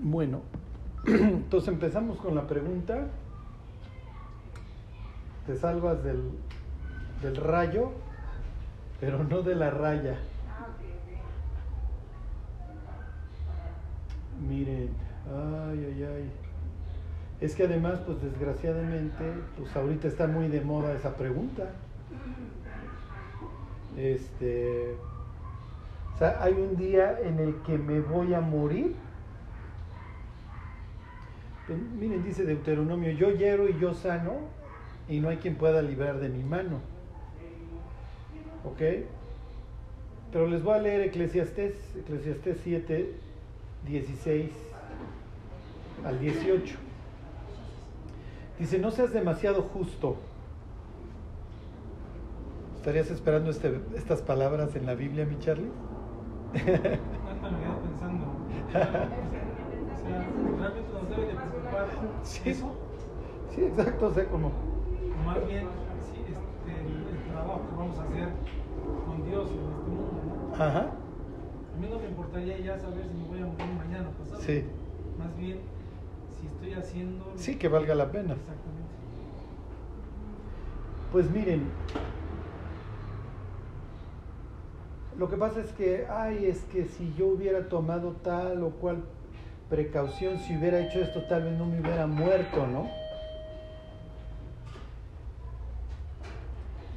Bueno, entonces empezamos con la pregunta. Te salvas del, del rayo, pero no de la raya. Miren, ay, ay, ay. Es que además, pues desgraciadamente, pues ahorita está muy de moda esa pregunta. Este, o sea, hay un día en el que me voy a morir. Pues, miren, dice Deuteronomio, yo hiero y yo sano, y no hay quien pueda librar de mi mano. ¿Ok? Pero les voy a leer Eclesiastés, Eclesiastés 7, 16 al 18. Dice, no seas demasiado justo. ¿Estarías esperando este, estas palabras en la Biblia, mi Charlie? Hasta me quedé pensando. O sea, Sí. eso, Sí, exacto, o sea, como... o más bien sí, este, el, el trabajo que vamos a hacer con Dios en este mundo. ¿no? Ajá, A mí no me importaría ya saber si me voy a morir mañana o pasado. sí. Más bien, si estoy haciendo. Sí, que valga la pena. Exactamente. Pues miren, lo que pasa es que, ay, es que si yo hubiera tomado tal o cual precaución, si hubiera hecho esto, tal vez no me hubiera muerto, ¿no?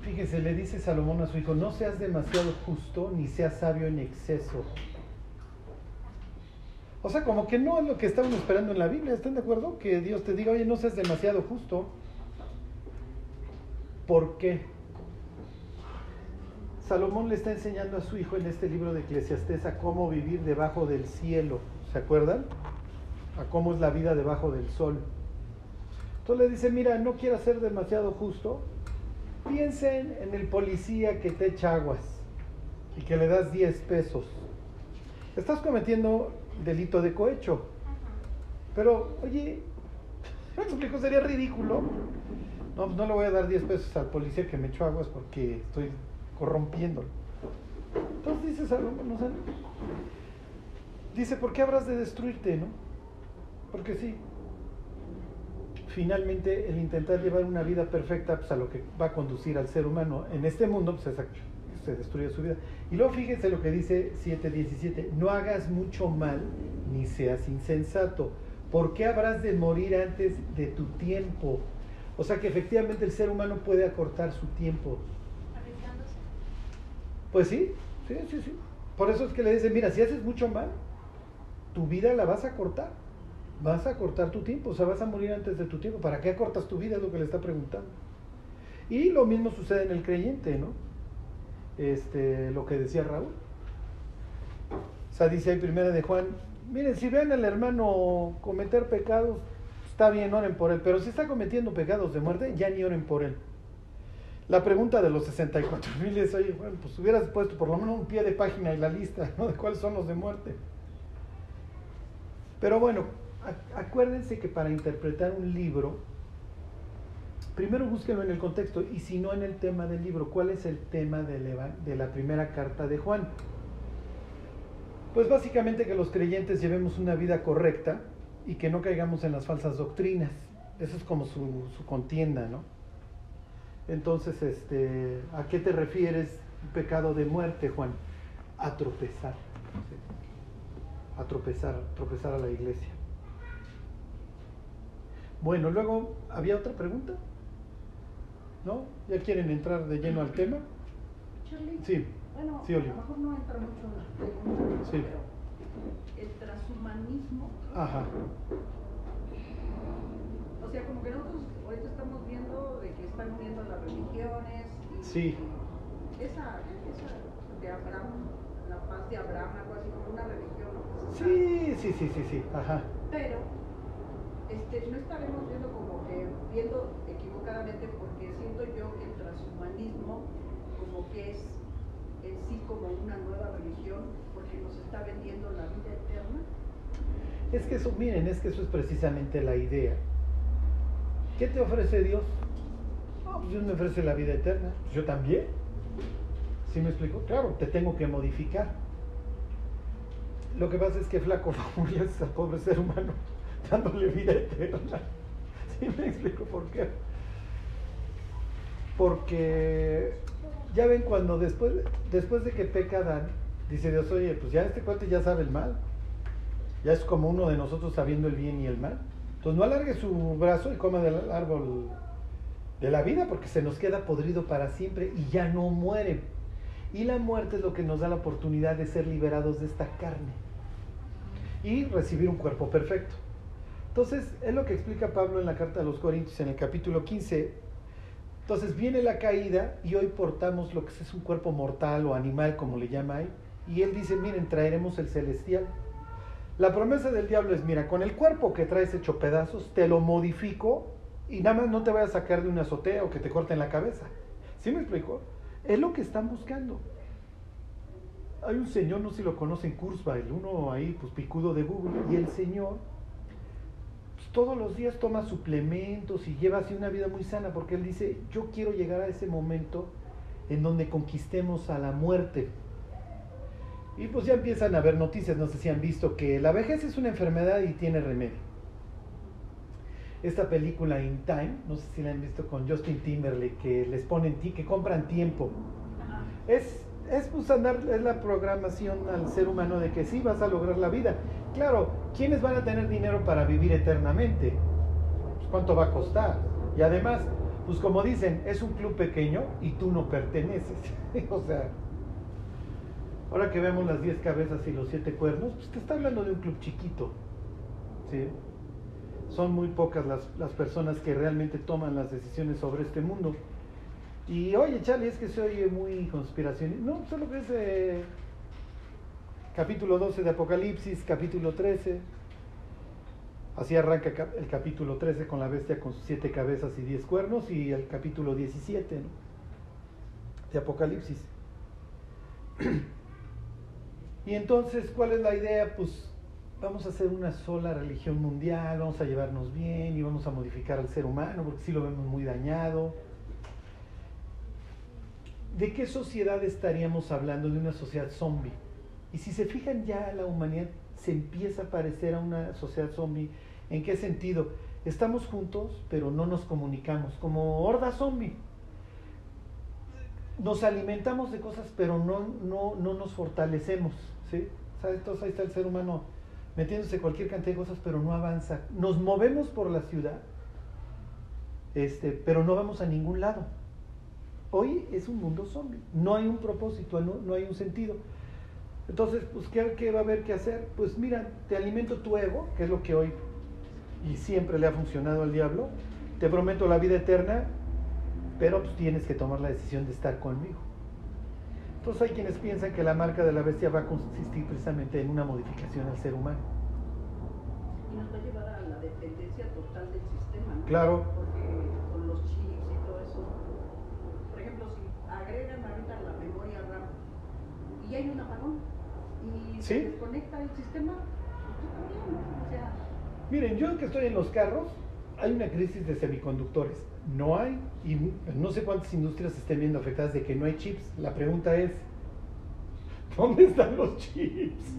Fíjese, le dice Salomón a su hijo, no seas demasiado justo ni seas sabio en exceso. O sea, como que no es lo que estaban esperando en la Biblia, ¿están de acuerdo? Que Dios te diga, oye, no seas demasiado justo. ¿Por qué? Salomón le está enseñando a su hijo en este libro de Eclesiastés a cómo vivir debajo del cielo. ¿Se acuerdan? A cómo es la vida debajo del sol. Entonces le dice, mira, no quieras ser demasiado justo. Piensen en el policía que te echa aguas y que le das 10 pesos. Estás cometiendo delito de cohecho. Pero, oye, me explico, sería ridículo. No, pues no le voy a dar 10 pesos al policía que me echó aguas porque estoy corrompiéndolo. Entonces dice Salomón, o sea, dice, ¿por qué habrás de destruirte, no? Porque sí. Finalmente, el intentar llevar una vida perfecta, pues a lo que va a conducir al ser humano en este mundo, pues es se destruye su vida. Y luego fíjense lo que dice 7.17, no hagas mucho mal ni seas insensato. ¿Por qué habrás de morir antes de tu tiempo? O sea que efectivamente el ser humano puede acortar su tiempo. Pues sí, sí, sí, sí. Por eso es que le dice, mira, si haces mucho mal, tu vida la vas a cortar. Vas a cortar tu tiempo, o sea, vas a morir antes de tu tiempo. ¿Para qué cortas tu vida? Es lo que le está preguntando. Y lo mismo sucede en el creyente, ¿no? Este, lo que decía Raúl. O sea, dice ahí primera de Juan, miren, si ven al hermano cometer pecados, está bien, oren por él, pero si está cometiendo pecados de muerte, ya ni oren por él. La pregunta de los 64 mil es, oye, bueno, pues hubieras puesto por lo menos un pie de página en la lista, ¿no? De cuáles son los de muerte. Pero bueno, acuérdense que para interpretar un libro, primero búsquenlo en el contexto y si no en el tema del libro. ¿Cuál es el tema de la primera carta de Juan? Pues básicamente que los creyentes llevemos una vida correcta y que no caigamos en las falsas doctrinas. Eso es como su, su contienda, ¿no? Entonces, este, ¿a qué te refieres pecado de muerte, Juan? A tropezar. A tropezar, tropezar a la iglesia. Bueno, luego, ¿había otra pregunta? ¿No? ¿Ya quieren entrar de lleno al tema? Charlie, Sí. bueno, Sí, a lo mejor no entra mucho en la pregunta, Sí. pero el transhumanismo, Ajá. o sea, como que nosotros ahorita estamos viendo de que están uniendo las religiones y Sí. esa, esa de Abraham, la paz de Abraham, algo así como una religión. Sí, sí, sí, sí, sí. Ajá. Pero este, no estaremos viendo como que viendo equivocadamente porque siento yo que el transhumanismo como que es en sí como una nueva religión porque nos está vendiendo la vida eterna. Es que eso, miren, es que eso es precisamente la idea. ¿Qué te ofrece Dios? Pues Dios me ofrece la vida eterna. Yo también. ¿Sí me explico? Claro, te tengo que modificar. lo que pasa es que flaco morir al pobre ser humano dándole vida eterna. ¿Sí me explico por qué? Porque ya ven cuando después, después de que peca Adán, dice Dios, oye, pues ya este cuate ya sabe el mal. Ya es como uno de nosotros sabiendo el bien y el mal. Entonces no alargue su brazo y coma del árbol de la vida porque se nos queda podrido para siempre y ya no muere. Y la muerte es lo que nos da la oportunidad de ser liberados de esta carne y recibir un cuerpo perfecto. Entonces, es lo que explica Pablo en la carta a los Corintios en el capítulo 15. Entonces viene la caída y hoy portamos lo que es un cuerpo mortal o animal, como le llama ahí. Y él dice, miren, traeremos el celestial. La promesa del diablo es, mira, con el cuerpo que traes hecho pedazos, te lo modifico y nada más no te voy a sacar de una azotea o que te corten la cabeza. ¿Sí me explico? Es lo que están buscando. Hay un señor, no sé si lo conocen, Kurzweil, uno ahí, pues picudo de Google, y el señor pues, todos los días toma suplementos y lleva así una vida muy sana, porque él dice, yo quiero llegar a ese momento en donde conquistemos a la muerte. Y pues ya empiezan a haber noticias, no sé si han visto que la vejez es una enfermedad y tiene remedio. Esta película In Time, no sé si la han visto con Justin Timberlake, que les ponen ti, que compran tiempo. Es es pues andar, es la programación al ser humano de que sí vas a lograr la vida. Claro, ¿quiénes van a tener dinero para vivir eternamente? Pues, ¿Cuánto va a costar? Y además, pues como dicen, es un club pequeño y tú no perteneces. o sea, ahora que vemos las 10 cabezas y los 7 cuernos, pues te está hablando de un club chiquito. ¿sí? Son muy pocas las, las personas que realmente toman las decisiones sobre este mundo. Y oye, Charlie, es que se oye muy conspiración. No, solo que es eh, capítulo 12 de Apocalipsis, capítulo 13. Así arranca el capítulo 13 con la bestia con sus siete cabezas y diez cuernos y el capítulo 17 de Apocalipsis. Y entonces, ¿cuál es la idea? Pues vamos a hacer una sola religión mundial, vamos a llevarnos bien y vamos a modificar al ser humano porque sí lo vemos muy dañado ¿de qué sociedad estaríamos hablando? De una sociedad zombie. Y si se fijan ya la humanidad se empieza a parecer a una sociedad zombie. ¿En qué sentido? Estamos juntos, pero no nos comunicamos, como horda zombie. Nos alimentamos de cosas, pero no, no, no nos fortalecemos. ¿sí? Entonces ahí está el ser humano metiéndose cualquier cantidad de cosas, pero no avanza. Nos movemos por la ciudad, este, pero no vamos a ningún lado. Hoy es un mundo zombie, no hay un propósito, no, hay un sentido. Entonces, pues, ¿qué, va a haber que hacer? Pues mira, te alimento tu ego, que es lo que hoy y siempre le ha funcionado al diablo. Te prometo la vida eterna, pero pues tienes que tomar la decisión de estar conmigo. Entonces hay quienes piensan que la marca de la bestia va a consistir precisamente en una modificación al ser humano. Y nos va a llevar a la dependencia total del sistema. Claro. y hay un apagón y se desconecta el sistema, pues, o sea, Miren, yo que estoy en los carros, hay una crisis de semiconductores. No hay, y no sé cuántas industrias estén viendo afectadas de que no hay chips. La pregunta es, ¿dónde están los chips?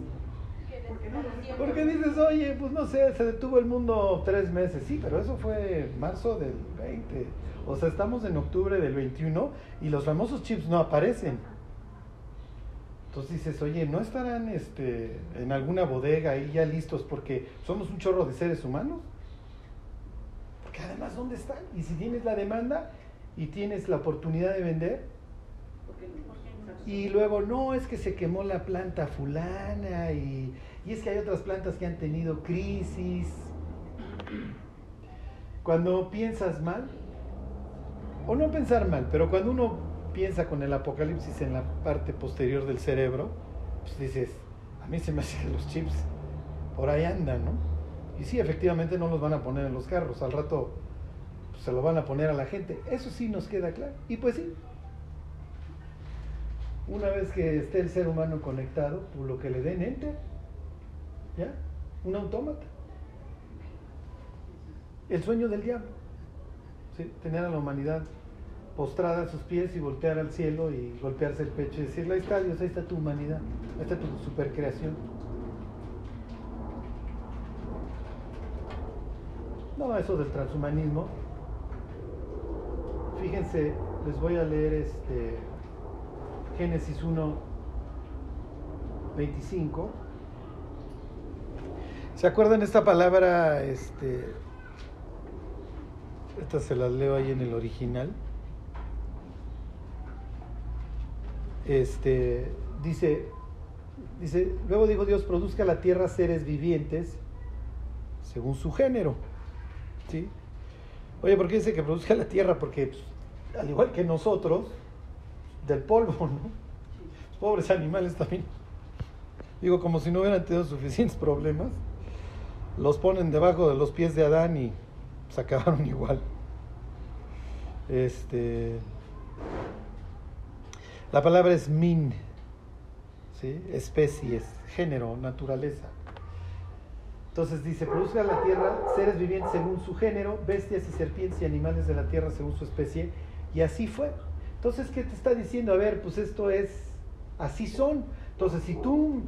Porque dices, oye, pues no sé, se detuvo el mundo tres meses. Sí, pero eso fue marzo del 20. O sea, estamos en octubre del 21 y los famosos chips no aparecen. Entonces dices, oye, ¿no estarán este, en alguna bodega ahí ya listos porque somos un chorro de seres humanos? Porque además, ¿dónde están? Y si tienes la demanda y tienes la oportunidad de vender, y luego, no, es que se quemó la planta fulana y, y es que hay otras plantas que han tenido crisis. Cuando piensas mal, o no pensar mal, pero cuando uno piensa con el apocalipsis en la parte posterior del cerebro, pues dices, a mí se me hace que los chips por ahí andan, ¿no? Y sí, efectivamente no los van a poner en los carros, al rato pues, se lo van a poner a la gente. Eso sí nos queda claro. Y pues sí, una vez que esté el ser humano conectado, por lo que le den enter, ¿ya? Un autómata. El sueño del diablo. Tener a la humanidad postrada a sus pies y voltear al cielo y golpearse el pecho y decirle, ahí está Dios, ahí está tu humanidad, ahí está tu supercreación. No, eso del transhumanismo. Fíjense, les voy a leer este Génesis 1, 25. ¿Se acuerdan esta palabra? Este, esta se las leo ahí en el original. Este, dice, dice, luego dijo Dios, produzca la tierra seres vivientes según su género. ¿Sí? Oye, ¿por qué dice que produzca la tierra? Porque pues, al igual que nosotros, del polvo, ¿no? Los pobres animales también. Digo, como si no hubieran tenido suficientes problemas, los ponen debajo de los pies de Adán y se acabaron igual. Este, la palabra es min, ¿sí? especies, género, naturaleza. Entonces dice, produzca la tierra seres vivientes según su género, bestias y serpientes y animales de la tierra según su especie. Y así fue. Entonces, ¿qué te está diciendo? A ver, pues esto es, así son. Entonces, si tú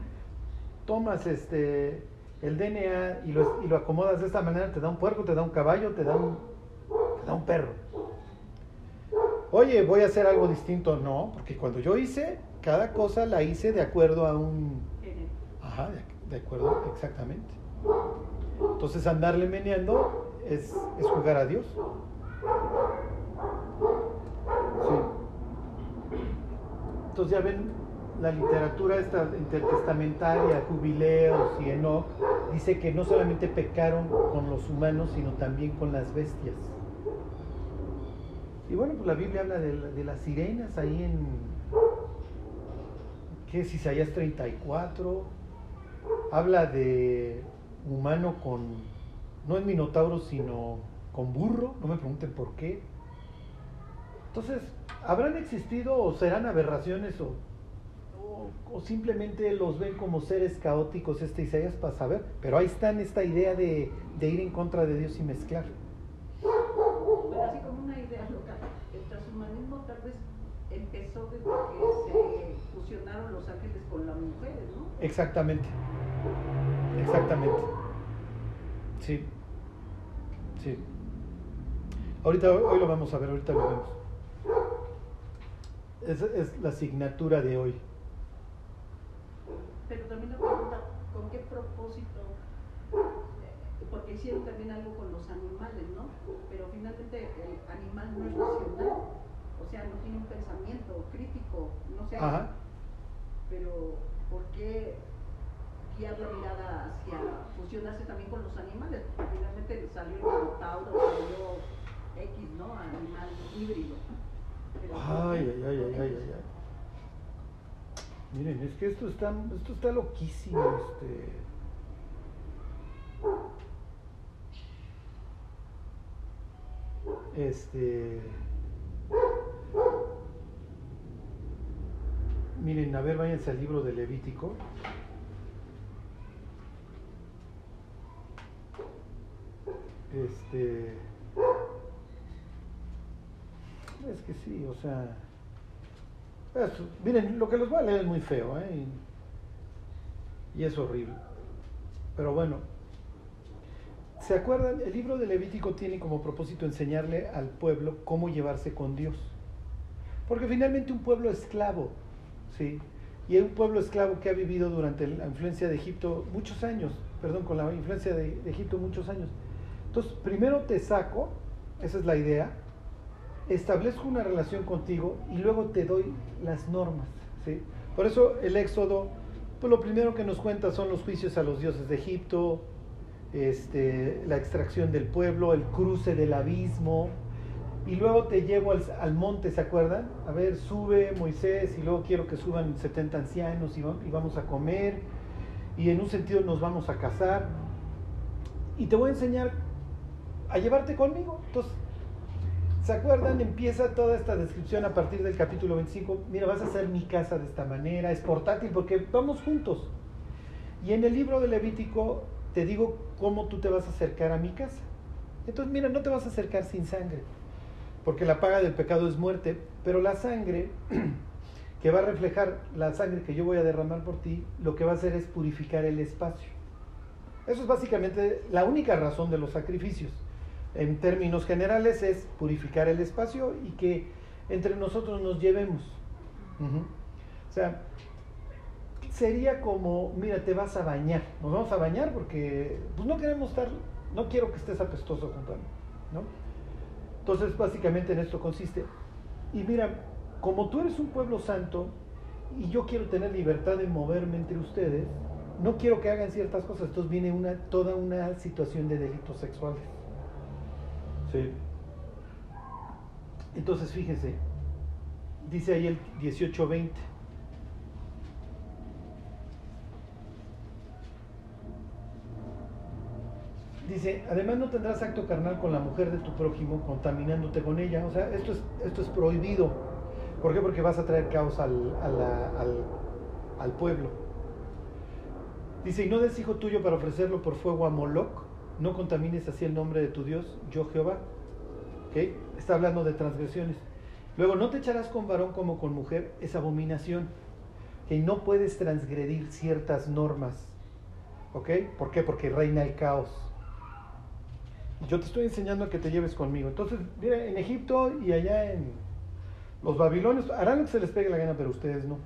tomas este, el DNA y lo, y lo acomodas de esta manera, te da un puerco, te da un caballo, te da un, te da un perro. Oye, voy a hacer algo distinto. No, porque cuando yo hice, cada cosa la hice de acuerdo a un... Ajá, de, de acuerdo, exactamente. Entonces andarle meneando es, es jugar a Dios. Sí. Entonces ya ven, la literatura esta intertestamentaria, Jubileos y Enoch, dice que no solamente pecaron con los humanos, sino también con las bestias. Y bueno, pues la Biblia habla de, de las sirenas ahí en, ¿qué es Isaías 34? Habla de humano con, no es minotauro, sino con burro, no me pregunten por qué. Entonces, ¿habrán existido o serán aberraciones o, o, o simplemente los ven como seres caóticos este Isaías para saber? Pero ahí está esta idea de, de ir en contra de Dios y mezclar. Bueno, así como una idea local, el transhumanismo tal vez empezó desde que se fusionaron los ángeles con las mujeres, ¿no? Exactamente. Exactamente. Sí. Sí. Ahorita, hoy lo vamos a ver, ahorita lo vemos. Es, es la asignatura de hoy. Pero también la pregunta, ¿con qué propósito? Eh, Porque hicieron también algo con los animales, ¿no? Pero finalmente el animal no es racional, o sea, no tiene un pensamiento crítico, no sé. Ajá. Pero, ¿por qué guiar la mirada hacia fusionarse también con los animales? Porque finalmente salió el minotauro, salió X, ¿no? Animal híbrido. Ay, ay, ay, ay, ay, ay. Miren, es que esto está, esto está loquísimo, este. Este. Miren, a ver, váyanse al libro de Levítico. Este. Es que sí, o sea. Miren, lo que les voy a leer es muy feo, ¿eh? Y, es horrible. Pero bueno, ¿se acuerdan? El libro de Levítico tiene como propósito enseñarle al pueblo cómo llevarse con Dios. Porque finalmente un pueblo esclavo, ¿sí? Y un pueblo esclavo que ha vivido durante la influencia de Egipto muchos años, perdón, con la influencia de Egipto muchos años. Entonces, primero te saco, esa es la idea, establezco una relación contigo y luego te doy las normas. ¿sí? Por eso el Éxodo, pues lo primero que nos cuenta son los juicios a los dioses de Egipto, este, la extracción del pueblo, el cruce del abismo, y luego te llevo al, al, monte, ¿se acuerdan? A ver, sube Moisés y luego quiero que suban 70 ancianos y, y vamos a comer, y en un sentido nos vamos a casar, y te voy a enseñar a llevarte conmigo. Entonces, ¿Se acuerdan? Empieza toda esta descripción a partir del capítulo 25. Mira, vas a hacer mi casa de esta manera, es portátil porque vamos juntos. Y en el libro de Levítico te digo cómo tú te vas a acercar a mi casa. Entonces, mira, no te vas a acercar sin sangre, porque la paga del pecado es muerte, pero la sangre que va a reflejar la sangre que yo voy a derramar por ti, lo que va a hacer es purificar el espacio. Eso es básicamente la única razón de los sacrificios. En términos generales es purificar el espacio y que entre nosotros nos llevemos. O sea, sería como, mira, te vas a bañar, nos vamos a bañar porque pues no queremos estar, no quiero que estés apestoso junto a mí, ¿no? Entonces, básicamente en esto consiste. Y mira, como tú eres un pueblo santo y yo quiero tener libertad de moverme entre ustedes, no quiero que hagan ciertas cosas, entonces viene una, toda una situación de delitos sexuales. Entonces, fíjense, dice ahí el 18-20. Dice, además no tendrás acto carnal con la mujer de tu prójimo contaminándote con ella. O sea, esto es, esto es prohibido. ¿Por qué? Porque vas a traer caos al, al, al pueblo. Dice, y no des hijo tuyo para ofrecerlo por fuego a Moloch, no contamines así el nombre de tu Dios, yo Jehová. ¿Okay? Está hablando de transgresiones. Luego, no te echarás con varón como con mujer, es abominación. Que no puedes transgredir ciertas normas. ¿Ok? ¿Por qué? Porque reina el caos. Yo te estoy enseñando a que te lleves conmigo. Entonces, mira, en Egipto y allá en los babilonios harán lo que se les pegue la gana, pero ustedes no.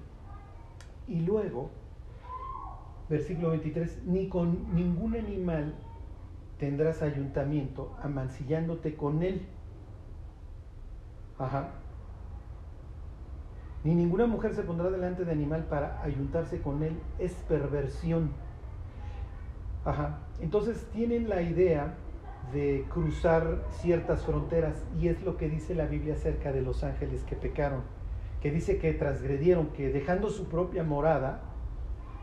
Y luego, versículo 23, ni con ningún animal tendrás ayuntamiento amancillándote con él. Ajá. Ni ninguna mujer se pondrá delante de animal para ayuntarse con él. Es perversión. Ajá. Entonces tienen la idea de cruzar ciertas fronteras y es lo que dice la Biblia acerca de los ángeles que pecaron, que dice que transgredieron, que dejando su propia morada,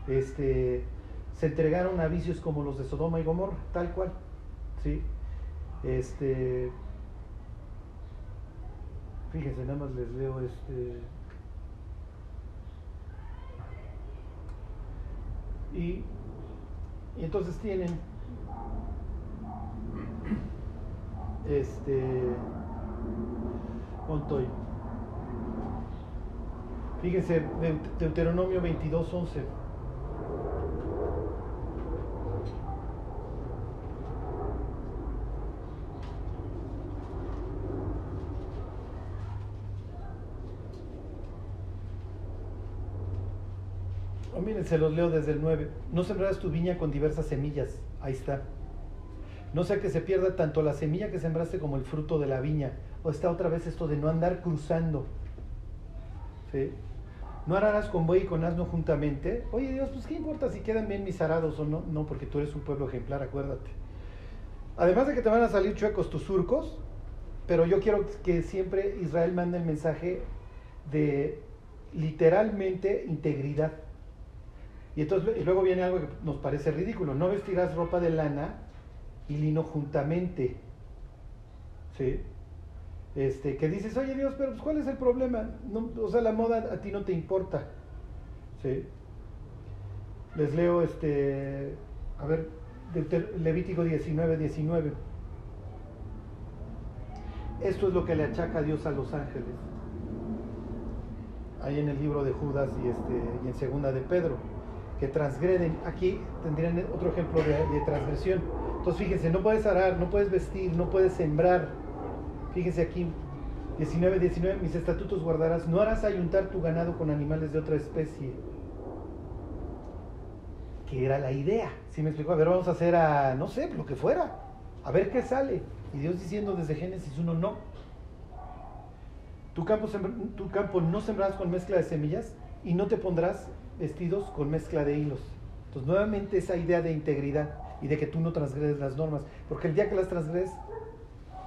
este, se entregaron a vicios como los de Sodoma y Gomorra, tal cual. ¿Sí? Este, fíjense, nada más les leo este. Y, y entonces tienen este Montoy. Fíjense, Deuteronomio 22, 11. Oh, miren, se los leo desde el 9. No sembrarás tu viña con diversas semillas. Ahí está. No sea que se pierda tanto la semilla que sembraste como el fruto de la viña. O está otra vez esto de no andar cruzando. ¿Sí? No harás con buey y con asno juntamente. Oye Dios, pues qué importa si quedan bien mis arados o no. No, porque tú eres un pueblo ejemplar, acuérdate. Además de que te van a salir chuecos tus surcos, pero yo quiero que siempre Israel mande el mensaje de literalmente integridad. Y entonces y luego viene algo que nos parece ridículo. No vestirás ropa de lana y lino juntamente. ¿Sí? Este, que dices, oye Dios, pero pues, ¿cuál es el problema? No, o sea, la moda a ti no te importa. ¿Sí? Les leo este, a ver, Levítico 19, 19. Esto es lo que le achaca a Dios a los ángeles. Ahí en el libro de Judas y, este, y en segunda de Pedro, que transgreden. Aquí tendrían otro ejemplo de, transgresión entonces fíjense, no puedes arar, no puedes vestir, no puedes sembrar. Fíjense aquí, 19, 19, mis estatutos guardarás, no harás ayuntar tu ganado con animales de otra especie. Que era la idea. ¿Sí me explicó? A ver, vamos a hacer a, no sé, lo que fuera. A ver qué sale. Y Dios diciendo desde Génesis 1, no. Tu campo, tu campo no sembrarás con mezcla de semillas y no te pondrás vestidos con mezcla de hilos. Entonces, nuevamente esa idea de integridad y de que tú no transgredes las normas, porque el día que las transgredes,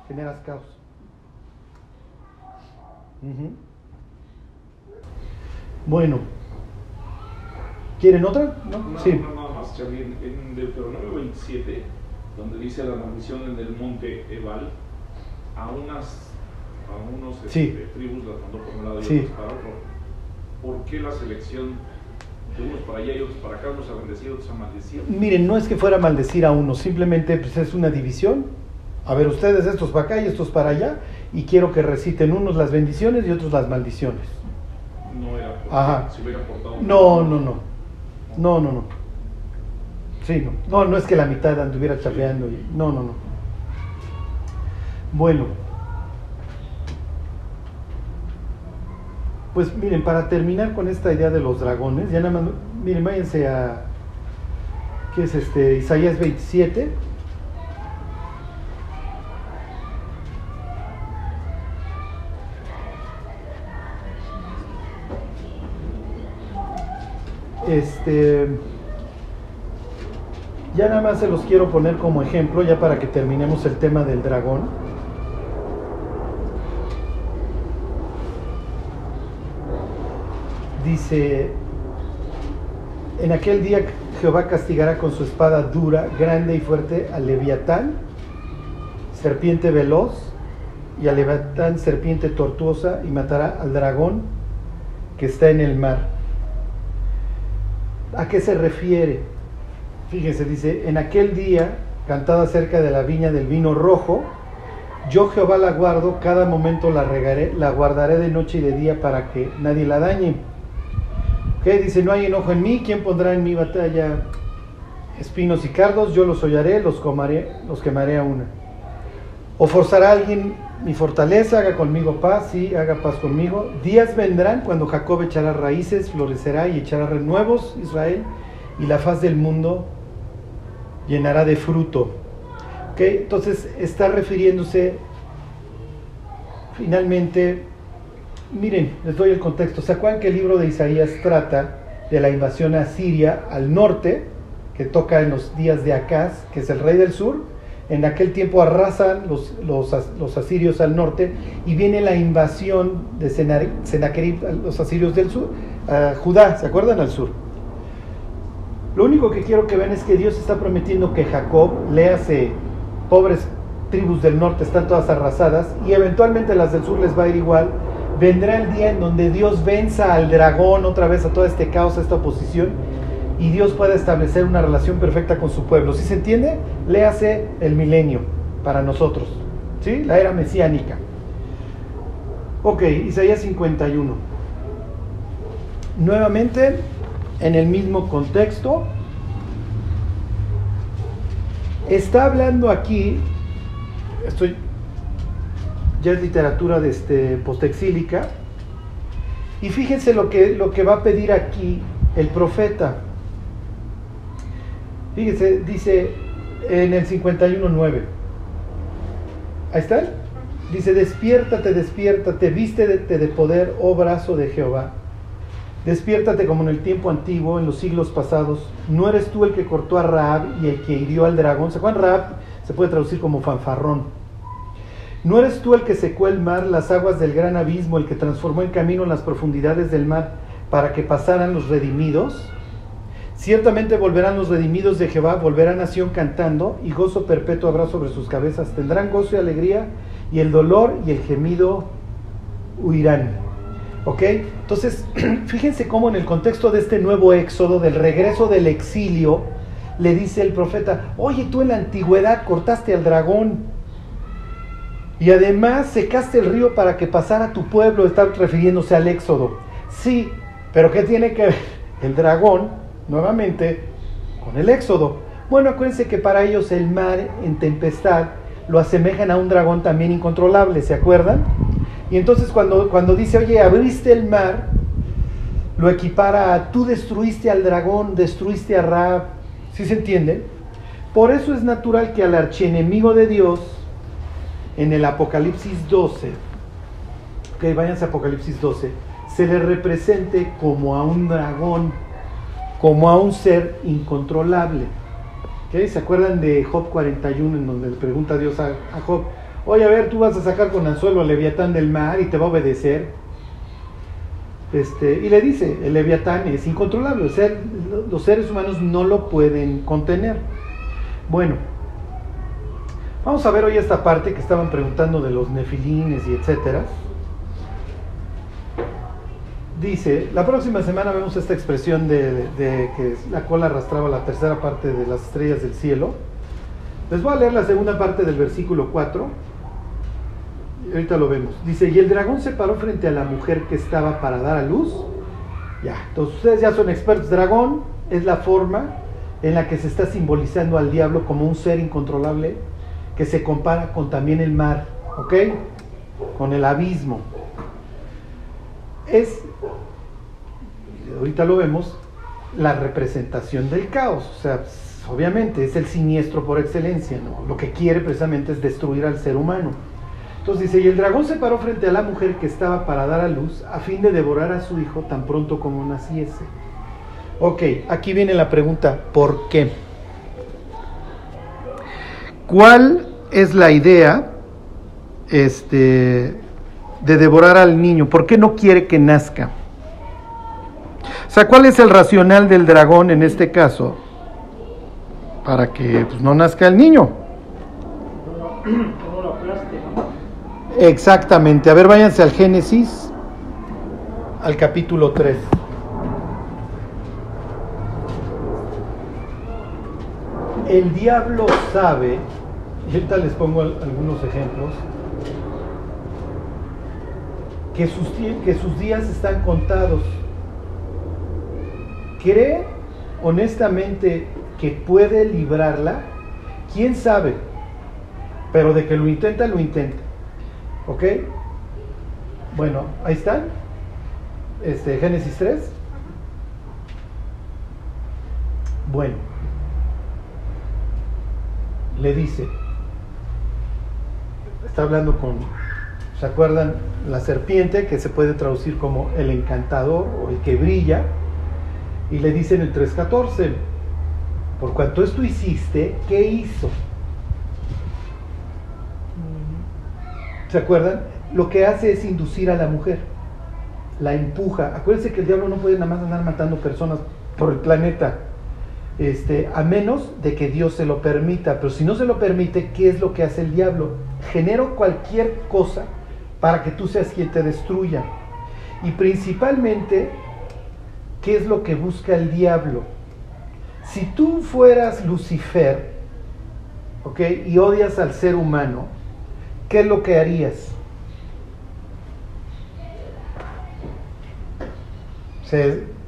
generas caos. Bueno, ¿quieren otra? No, sí. no nada más, Charlie. En Deuteronomio 27, donde dice la maldición en el monte Ebal, a unas a unos este, tribus las mandó por un lado y sí. otros para otro. ¿Por qué la selección unos para allá y otros para acá, unos a bendecir, otros a maldecir. Miren, no es que fuera a maldecir a uno, simplemente pues, es una división. A ver, ustedes estos para acá y estos para allá, y quiero que reciten unos las bendiciones y otros las maldiciones. No era porque Ajá. se hubiera portado. No, no, no. No, no, no. Sí, no. No, no es que la mitad anduviera chafeando. Y... No, no, no. Bueno, pues miren, para terminar con esta idea de los dragones, ya nada más, miren, váyanse a, ¿qué es este? Isaías 27. Este, ya nada más se los quiero poner como ejemplo, ya para que terminemos el tema del dragón. Dice, en aquel día Jehová castigará con su espada dura, grande y fuerte al leviatán, serpiente veloz, y al leviatán serpiente tortuosa, y matará al dragón que está en el mar. ¿A qué se refiere? Fíjense, dice, en aquel día, cantada cerca de la viña del vino rojo, yo Jehová la guardo, cada momento la regaré, la guardaré de noche y de día para que nadie la dañe. ¿Qué? Dice, no hay enojo en mí, ¿quién pondrá en mi batalla espinos y cardos? Yo los hollaré, los, comaré, los quemaré a una. ¿O forzará alguien mi fortaleza? Haga conmigo paz, sí, haga paz conmigo. Días vendrán cuando Jacob echará raíces, florecerá y echará renuevos Israel, y la faz del mundo llenará de fruto. ¿Ok? Entonces está refiriéndose finalmente, miren, les doy el contexto. ¿Se acuerdan que el libro de Isaías trata de la invasión a Siria al norte, que toca en los días de Acaz, que es el rey del sur? En aquel tiempo arrasan los, los, asirios al norte y viene la invasión de Senaquerib, los asirios del sur, a Judá, ¿se acuerdan? Al sur. Lo único que quiero que vean es que Dios está prometiendo que Jacob, léase, pobres tribus del norte están todas arrasadas y eventualmente las del sur les va a ir igual. Vendrá el día en donde Dios venza al dragón otra vez, a todo este caos, a esta oposición, y Dios pueda establecer una relación perfecta con su pueblo. ¿Sí se entiende? Léase el milenio para nosotros, ¿sí? La era mesiánica. Ok, Isaías 51. Nuevamente, en el mismo contexto. Está hablando aquí, estoy, ya es literatura de este, postexílica, y fíjense lo que, lo que va a pedir aquí el profeta. Fíjense, dice en el 51.9. Ahí está. Dice, despiértate, despiértate, vístete de poder, oh brazo de Jehová. Despiértate como en el tiempo antiguo, en los siglos pasados. No eres tú el que cortó a Raab y el que hirió al dragón. ¿Se acuerdan? Raab se puede traducir como fanfarrón. No eres tú el que secó el mar, las aguas del gran abismo, el que transformó en camino las profundidades del mar para que pasaran los redimidos. Ciertamente volverán los redimidos de Jehová, volverá nación cantando, y gozo perpetuo habrá sobre sus cabezas. Tendrán gozo y alegría, y el dolor y el gemido huirán. ¿Ok? Entonces, fíjense cómo en el contexto de este nuevo éxodo, del regreso del exilio, le dice el profeta, oye, tú en la antigüedad cortaste al dragón y además secaste el río para que pasara tu pueblo, está refiriéndose al éxodo. Sí, pero ¿qué tiene que ver el dragón, nuevamente, con el éxodo? Bueno, acuérdense que para ellos el mar en tempestad lo asemejan a un dragón también incontrolable, ¿se acuerdan? Y entonces cuando, cuando dice, oye, abriste el mar, lo equipara a tú destruiste al dragón, destruiste a Rab. ¿Sí se entiende? Por eso es natural que al archienemigo de Dios, en el Apocalipsis 12, que váyanse a Apocalipsis 12, se le represente como a un dragón, como a un ser incontrolable. ¿Se acuerdan de Job 41, en donde le pregunta a Dios a Job, Oye, a ver, tú vas a sacar con anzuelo al leviatán del mar y te va a obedecer. Este, y le dice, el leviatán es incontrolable, los seres humanos no lo pueden contener. Bueno, vamos a ver hoy esta parte que estaban preguntando de los nefilines y etcétera. Dice, la próxima semana vemos esta expresión de, de que la cola arrastraba la tercera parte de las estrellas del cielo. Les voy a leer la segunda parte del versículo 4 ahorita lo vemos. Dice, y el dragón se paró frente a la mujer que estaba para dar a luz. Ya, entonces ustedes ya son expertos. Dragón es la forma en la que se está simbolizando al diablo como un ser incontrolable que se compara con también el mar ¿Ok? Con el abismo. Es, ahorita lo vemos, la representación del caos. O sea, obviamente es el siniestro por excelencia, ¿no? Lo que quiere precisamente es destruir al ser humano. Entonces dice, y el dragón se paró frente a la mujer que estaba para dar a luz a fin de devorar a su hijo tan pronto como naciese. Ok, aquí viene la pregunta, ¿por qué? ¿Cuál es la idea este, de devorar al niño? ¿Por qué no quiere que nazca? O sea, ¿cuál es el racional del dragón en este caso? Para que pues, no nazca el niño. Exactamente. A ver, váyanse al Génesis, al capítulo 3. El diablo sabe, y ahorita les pongo algunos ejemplos, que sus, que sus días están contados. ¿Cree honestamente que puede librarla? ¿Quién sabe? Pero de que lo intenta, lo intenta. ¿Ok? Bueno, ahí está. Este, Génesis 3. Bueno, le dice, está hablando con, ¿se acuerdan? La serpiente, que se puede traducir como el encantador o el que brilla, y le dice en el 3.14, por cuanto esto hiciste, ¿qué hizo? ¿Se acuerdan? Lo que hace es inducir a la mujer, la empuja. Acuérdense que el diablo no puede nada más andar matando personas por el planeta, este, a menos de que Dios se lo permita. Pero si no se lo permite, ¿qué es lo que hace el diablo? Genero cualquier cosa para que tú seas quien te destruya. Y principalmente, ¿qué es lo que busca el diablo? Si tú fueras Lucifer, ¿ok? Y odias al ser humano, ¿qué es lo que harías? Se... Inciso.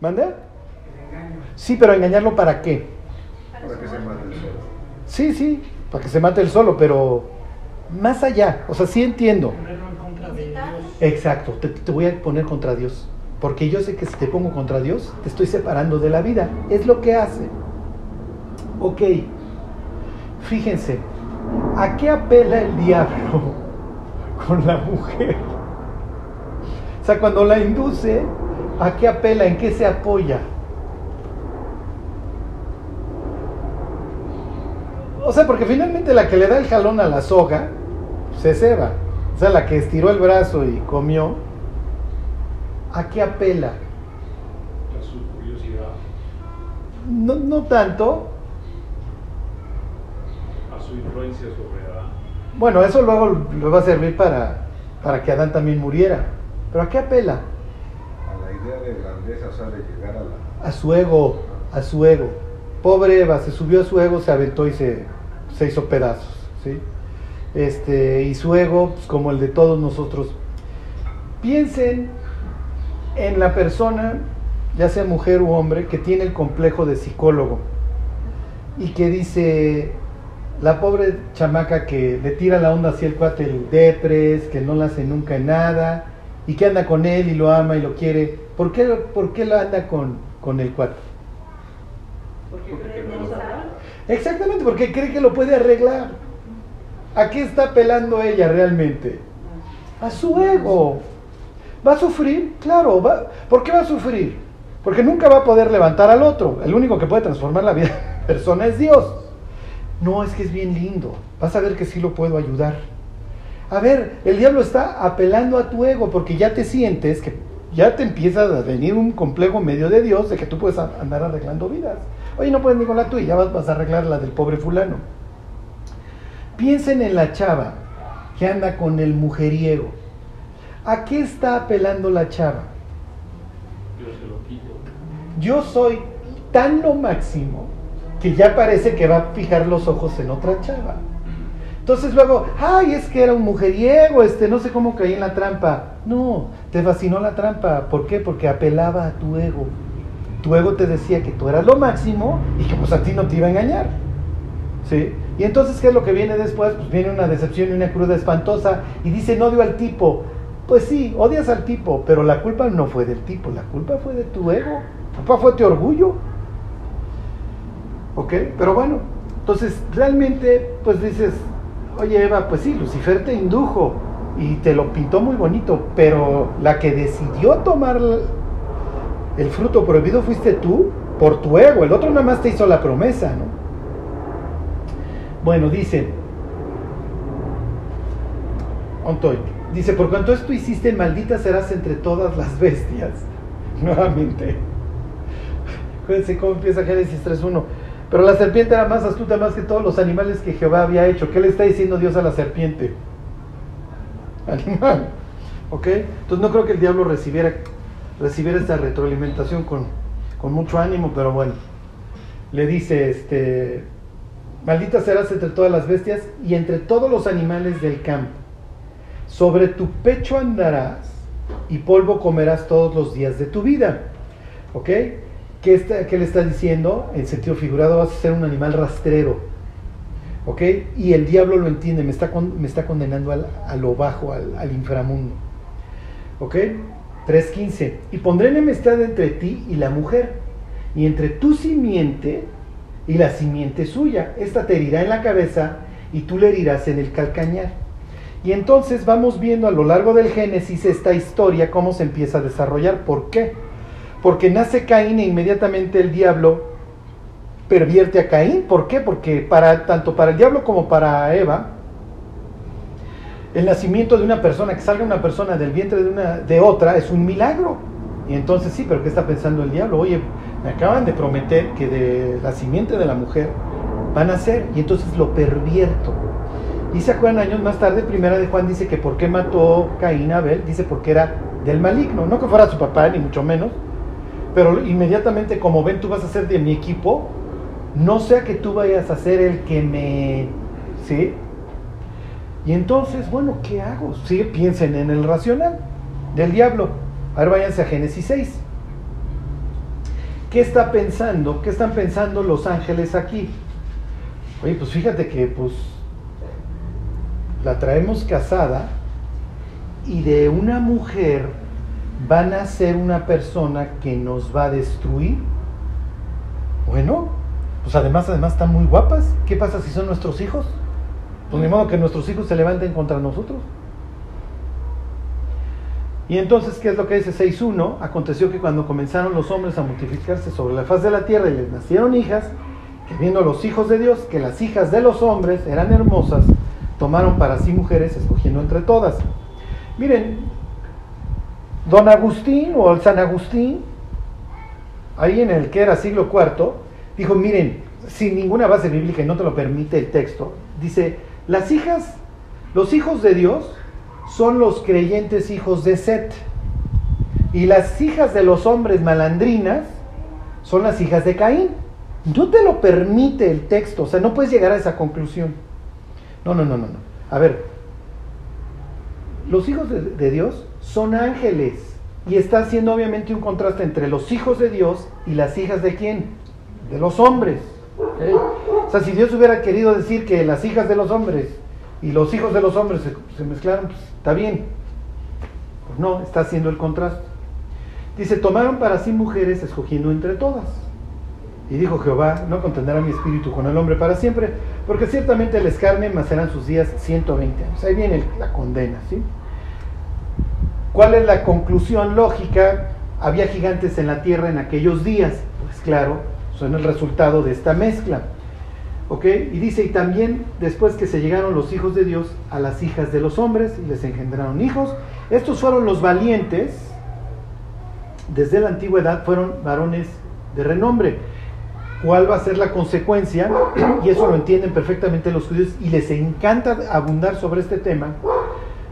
¿Mande? Sí, pero engañarlo para qué? Para que se mate el solo. Sí, sí, para que se mate el solo, pero más allá, o sea, sí entiendo. Ponerlo en contra de Dios. Exacto, te, te voy a poner contra Dios, porque yo sé que si te pongo contra Dios, te estoy separando de la vida. Es lo que hace. Ok, fíjense, ¿a qué apela el diablo con la mujer? O sea, cuando la induce, ¿a qué apela? ¿En qué se apoya? O sea, porque finalmente la que le da el jalón a la soga se ceba. O sea, la que estiró el brazo y comió, ¿a qué apela? A su curiosidad, No, no tanto. a su influencia sobre Adán. Bueno, eso luego le va a servir para, para que Adán también muriera. Pero ¿a qué apela? De grandeza, o llegar. A su ego, a su ego. Pobre Eva, se subió a su ego, se aventó y se, se hizo pedazos. ¿sí? Este, y su ego, pues, como el de todos nosotros. Piensen en la persona, ya sea mujer u hombre, que tiene el complejo de psicólogo y que dice, la pobre chamaca que le tira la onda hacia el cuate el depres, que no la hace nunca en nada, y que anda con él y lo ama y lo quiere, ¿por qué, por qué la anda con, con el cuate? Porque creen que no sabrán. Exactamente, porque cree que lo puede arreglar. ¿A qué está apelando ella realmente? A su ego. ¿Va a sufrir? Claro. Va. ¿Por qué va a sufrir? Porque nunca va a poder levantar al otro. El único que puede transformar la vida de la persona es Dios. No, es que es bien lindo. Vas a ver que sí lo puedo ayudar. A ver, el diablo está apelando a tu ego porque ya te sientes que ya te empieza a venir un complejo medio de Dios de que tú puedes andar arreglando vidas. Oye, no puedes ni con la tuya, ya vas, vas a arreglar la del pobre fulano. Piensen en la chava que anda con el mujeriego. ¿A qué está apelando la chava? Yo se lo quito. Yo soy tan lo máximo que ya parece que va a fijar los ojos en otra chava. Entonces luego, ay, es que era un mujeriego, este, no sé cómo caí en la trampa. No, te fascinó la trampa. ¿Por qué? Porque apelaba a tu ego. Tu ego te decía que tú eras lo máximo y que pues a ti no te iba a engañar. ¿Sí? Y entonces, ¿qué es lo que viene después? Pues viene una decepción y una cruda espantosa. Y dice, no odio al tipo. Pues sí, odias al tipo, pero la culpa no fue del tipo, la culpa fue de tu ego, la culpa fue tu orgullo. ¿Ok? Pero bueno, entonces realmente, pues dices, oye Eva, pues sí, Lucifer te indujo y te lo pintó muy bonito, pero la que decidió tomar el fruto prohibido fuiste tú por tu ego, el otro nada más te hizo la promesa, ¿no? Bueno, dice, Ontoy, dice, por cuanto esto hiciste, maldita serás entre todas las bestias. Nuevamente. Fíjense cómo empieza Génesis 3.1. Pero la serpiente era más astuta más que todos los animales que Jehová había hecho. ¿Qué le está diciendo Dios a la serpiente? Animal. ¿Ok? Entonces no creo que el diablo recibiera, recibiera esta retroalimentación con, con mucho ánimo, pero bueno. Le dice, este, maldita serás entre todas las bestias y entre todos los animales del campo. Sobre tu pecho andarás y polvo comerás todos los días de tu vida. ¿Ok? ¿Qué, está, ¿Qué, le está diciendo? En sentido figurado, vas a ser un animal rastrero. ¿Ok? Y el diablo lo entiende, me está, me está condenando al, a lo bajo, al, al inframundo. ¿Ok? 3.15. Y pondré enemistad entre ti y la mujer, y entre tu simiente y la simiente suya. Esta te herirá en la cabeza y tú le herirás en el calcañar. Y entonces vamos viendo a lo largo del Génesis esta historia, cómo se empieza a desarrollar. ¿Por qué? Porque nace Caín e inmediatamente el diablo pervierte a Caín. ¿Por qué? Porque para, tanto para el diablo como para Eva, el nacimiento de una persona, que salga una persona del vientre de, una, de otra, es un milagro. Y entonces sí, pero ¿qué está pensando el diablo? Oye, me acaban de prometer que de la simiente de la mujer van a ser, y entonces lo pervierto. Y se acuerdan años más tarde, primera de Juan dice que por qué mató Caín a Abel, dice porque era del maligno, no que fuera su papá, ni mucho menos, pero inmediatamente como ven tú vas a ser de mi equipo, no sea que tú vayas a ser el que me... ¿Sí? Y entonces, bueno, ¿qué hago? Sí, piensen en el racional del diablo. A ver, váyanse a Génesis 6. ¿Qué está pensando? ¿Qué están pensando los ángeles aquí? Oye, pues fíjate que pues la traemos casada y de una mujer van a ser una persona que nos va a destruir. Bueno, pues además, además están muy guapas. ¿Qué pasa si son nuestros hijos? Pues ni modo que nuestros hijos se levanten contra nosotros. Y entonces, ¿qué es lo que dice 6.1? Aconteció que cuando comenzaron los hombres a multiplicarse sobre la faz de la tierra y les nacieron hijas, que viendo los hijos de Dios, que las hijas de los hombres eran hermosas, tomaron para sí mujeres, escogiendo entre todas. Miren, don Agustín o el San Agustín, ahí en el que era siglo IV, dijo, miren, sin ninguna base bíblica y no te lo permite el texto, dice, las hijas, los hijos de Dios son los creyentes hijos de Set. Y las hijas de los hombres malandrinas son las hijas de Caín. No te lo permite el texto, o sea, no puedes llegar a esa conclusión. No, no, no, no, no. A ver, los hijos de, de Dios son ángeles. Y está haciendo obviamente un contraste entre los hijos de Dios y las hijas de quién? De los hombres. ¿okay? O sea, si Dios hubiera querido decir que las hijas de los hombres y los hijos de los hombres se, mezclaron, pues está bien. Pues no, está haciendo el contraste. Dice, tomaron para sí mujeres escogiendo entre todas. Y dijo Jehová, no contendrá mi espíritu con el hombre para siempre, porque ciertamente les carne, mas serán sus días 120 años. Ahí viene la condena, ¿sí? ¿Cuál es la conclusión lógica? Había gigantes en la tierra en aquellos días. Pues claro, son el resultado de esta mezcla. ¿Ok? Y dice, y también después que se llegaron los hijos de Dios a las hijas de los hombres y les engendraron hijos, estos fueron los valientes, desde la antigüedad fueron varones de renombre. ¿Cuál va a ser la consecuencia? Y eso lo entienden perfectamente los judíos y les encanta abundar sobre este tema.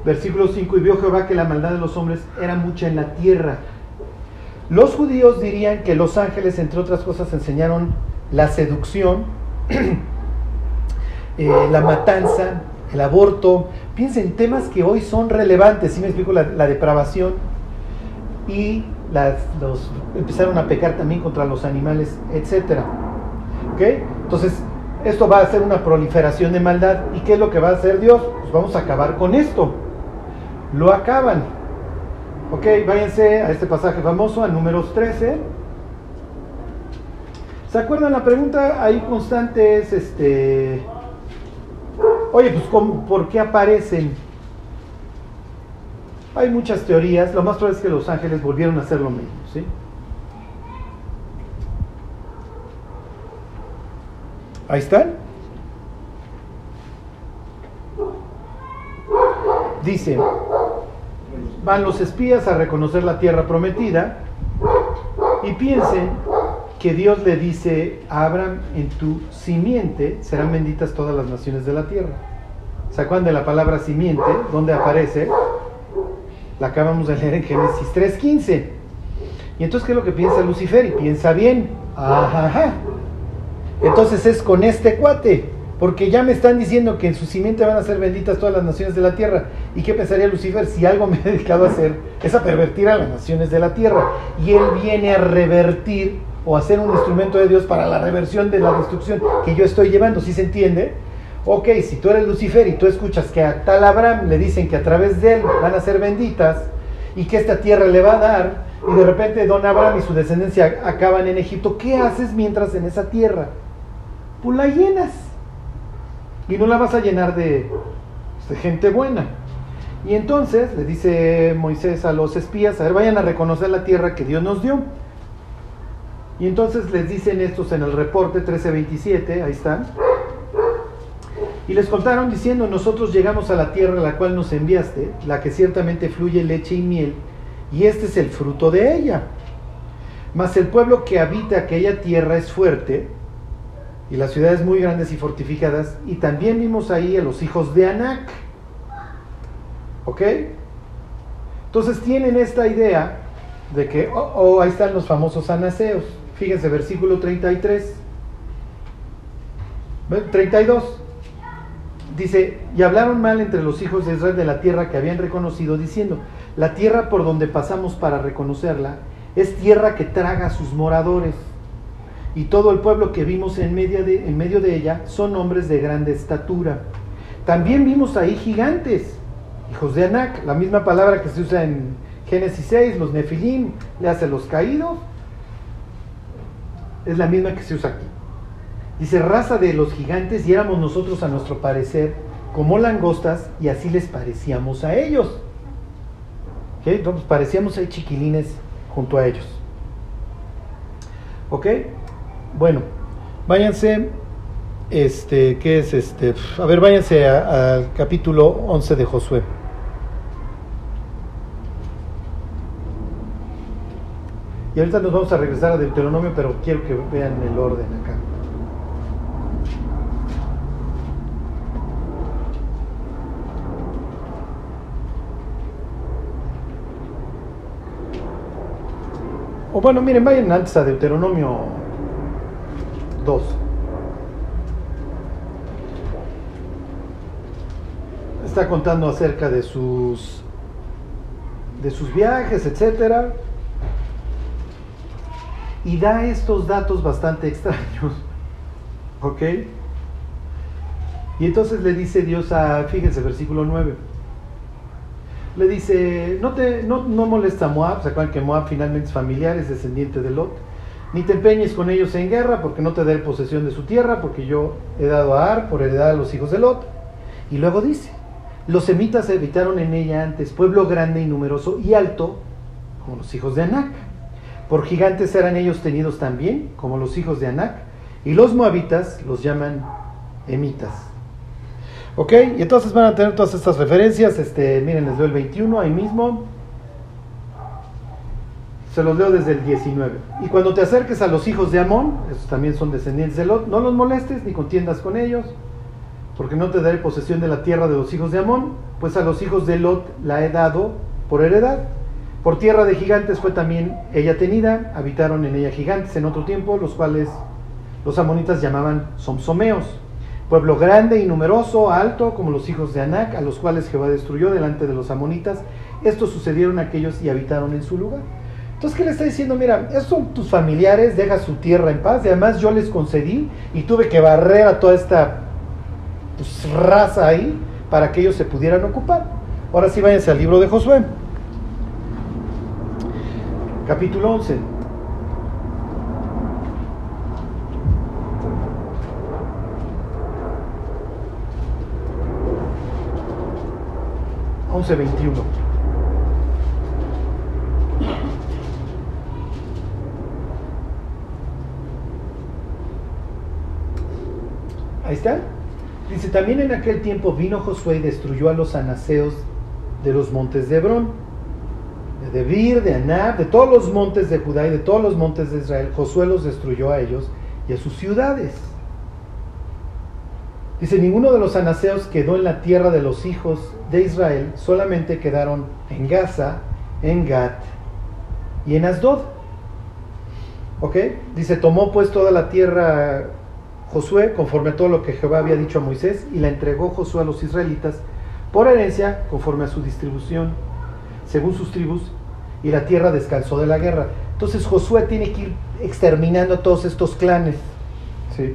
Versículo 5, y vio Jehová que la maldad de los hombres era mucha en la tierra. Los judíos dirían que los ángeles, entre otras cosas, enseñaron la seducción, eh, la matanza, el aborto. Piensen en temas que hoy son relevantes, si me explico, la, depravación. Y los, empezaron a pecar también contra los animales, etc. ¿Ok? Entonces, esto va a ser una proliferación de maldad. ¿Y qué es lo que va a hacer Dios? Pues vamos a acabar con esto. Lo acaban. Ok, váyanse a este pasaje famoso, a números 13. ¿Se acuerdan? La pregunta ahí constante es, este, oye, pues ¿por qué aparecen? Hay muchas teorías, lo más probable es que los ángeles volvieron a hacer lo mismo, ¿sí? Ahí están. Dice, van los espías a reconocer la tierra prometida y piensen que Dios le dice a Abraham, en tu simiente serán benditas todas las naciones de la tierra. ¿Se acuerdan de la palabra simiente? ¿Dónde aparece? La acabamos de leer en Génesis 3.15. Y entonces, ¿qué es lo que piensa Lucifer? Y piensa bien. Ajá. Entonces es con este cuate. Porque ya me están diciendo que en su simiente van a ser benditas todas las naciones de la tierra. ¿Y qué pensaría Lucifer si algo me he dedicado a hacer? Es a pervertir a las naciones de la tierra. Y él viene a revertir o a ser un instrumento de Dios para la reversión de la destrucción que yo estoy llevando. ¿Sí se entiende? Ok, si tú eres Lucifer y tú escuchas que a tal Abraham le dicen que a través de él van a ser benditas y que esta tierra le va a dar, y de repente don Abraham y su descendencia acaban en Egipto, ¿qué haces mientras en esa tierra? Pues la llenas y no la vas a llenar de, gente buena. Y entonces le dice Moisés a los espías, a ver, vayan a reconocer la tierra que Dios nos dio. Y entonces les dicen estos en el reporte 1327, ahí están. Y les contaron diciendo, nosotros llegamos a la tierra a la cual nos enviaste, la que ciertamente fluye leche y miel, y este es el fruto de ella. Mas el pueblo que habita aquella tierra es fuerte, y las ciudades muy grandes y fortificadas, y también vimos ahí a los hijos de Anac. ¿Ok? Entonces tienen esta idea de que, oh, oh, ahí están los famosos anaseos. Fíjense, versículo 33. 32. Dice, y hablaron mal entre los hijos de Israel de la tierra que habían reconocido, diciendo, la tierra por donde pasamos para reconocerla es tierra que traga a sus moradores y todo el pueblo que vimos en medio, de, ella son hombres de grande estatura. También vimos ahí gigantes, hijos de Anac, la misma palabra que se usa en Génesis 6, los nefilim, le hace los caídos, es la misma que se usa aquí. Dice, raza de los gigantes y éramos nosotros a nuestro parecer como langostas y así les parecíamos a ellos. Entonces parecíamos ahí chiquilines junto a ellos. ¿Ok? Bueno, váyanse, este, ¿qué es este? A ver, váyanse al capítulo 11 de Josué. Y ahorita nos vamos a regresar a Deuteronomio, pero quiero que vean el orden acá. O bueno, miren, vayan antes a Deuteronomio 2. Está contando acerca de sus de sus viajes, etcétera. Y da estos datos bastante extraños. ¿Ok? Y entonces le dice Dios a, fíjense, versículo 9. Le dice, no, te, no, no molesta a Moab, ¿se acuerdan que Moab finalmente es familiar, es descendiente de Lot? Ni te empeñes con ellos en guerra, porque no te daré posesión de su tierra, porque yo he dado a Ar por heredad a los hijos de Lot. Y luego dice, los semitas habitaron en ella antes, pueblo grande y numeroso y alto, como los hijos de Anac. Por gigantes eran ellos tenidos también, como los hijos de Anac. Y los moabitas los llaman emitas. ¿Ok? Y entonces van a tener todas estas referencias. Este, miren, les doy el 21 ahí mismo. Se los leo desde el 19. Y cuando te acerques a los hijos de Amón, esos también son descendientes de Lot, no los molestes ni contiendas con ellos, porque no te daré posesión de la tierra de los hijos de Amón, pues a los hijos de Lot la he dado por heredad. Por tierra de gigantes fue también ella tenida, habitaron en ella gigantes en otro tiempo, los cuales los amonitas llamaban somsomeos. Pueblo grande y numeroso, alto, como los hijos de Anac, a los cuales Jehová destruyó delante de los amonitas. Estos sucedieron aquellos y habitaron en su lugar. Entonces, ¿qué le está diciendo? Mira, esos son tus familiares, deja su tierra en paz. Y además yo les concedí y tuve que barrer a toda esta pues, raza ahí para que ellos se pudieran ocupar. Ahora sí, váyanse al libro de Josué. Capítulo 11. Once veintiuno. Ahí está. Dice, también en aquel tiempo vino Josué y destruyó a los anaseos de los montes de Hebrón, de Debir, de Anab, de todos los montes de Judá y de todos los montes de Israel. Josué los destruyó a ellos y a sus ciudades. Dice, ninguno de los anaseos quedó en la tierra de los hijos de Israel, solamente quedaron en Gaza, en Gat y en Asdod. ¿Ok? Dice, tomó pues toda la tierra Josué, conforme a todo lo que Jehová había dicho a Moisés, y la entregó Josué a los israelitas por herencia, conforme a su distribución, según sus tribus, y la tierra descansó de la guerra. Entonces Josué tiene que ir exterminando a todos estos clanes. ¿sí?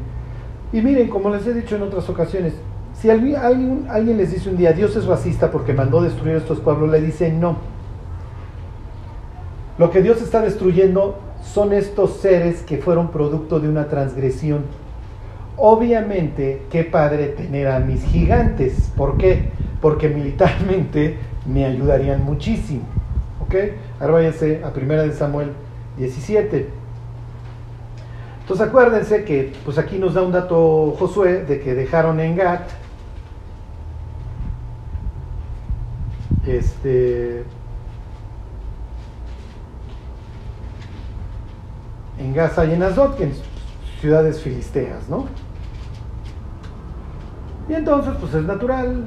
Y miren, como les he dicho en otras ocasiones, si alguien, alguien les dice un día, Dios es racista porque mandó destruir a estos pueblos, le dicen no. Lo que Dios está destruyendo son estos seres que fueron producto de una transgresión Obviamente, qué padre tener a mis gigantes. ¿Por qué? Porque militarmente me ayudarían muchísimo. ¿Ok? Ahora váyanse a 1 de Samuel 17. Entonces acuérdense que pues aquí nos da un dato Josué de que dejaron en Gat este en Gaza y en Azot, que ciudades filisteas, ¿no? Y entonces, pues es natural.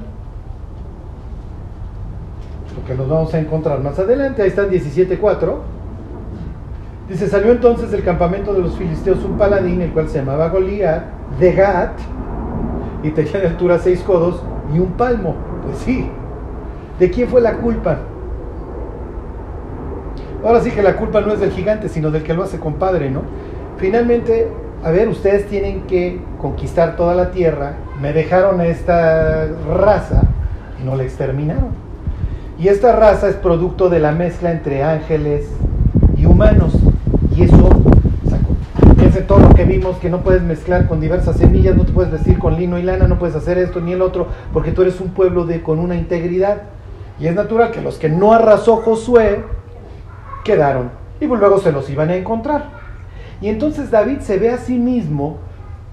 Lo que nos vamos a encontrar más adelante. Ahí están 17.4. Dice, salió entonces del campamento de los filisteos un paladín, el cual se llamaba Goliat, de Gat, y tenía de altura seis codos y un palmo. Pues sí. ¿De quién fue la culpa? Ahora sí que la culpa no es del gigante, sino del que lo hace compadre, ¿no? Finalmente, a ver, ustedes tienen que conquistar toda la tierra, me dejaron esta raza y no la exterminaron. Y esta raza es producto de la mezcla entre ángeles y humanos. Y eso, fíjense todo lo que vimos, que no puedes mezclar con diversas semillas, no te puedes vestir con lino y lana, no puedes hacer esto ni el otro, porque tú eres un pueblo de, con una integridad. Y es natural que los que no arrasó Josué quedaron. Y luego se los iban a encontrar. Y entonces David se ve a sí mismo,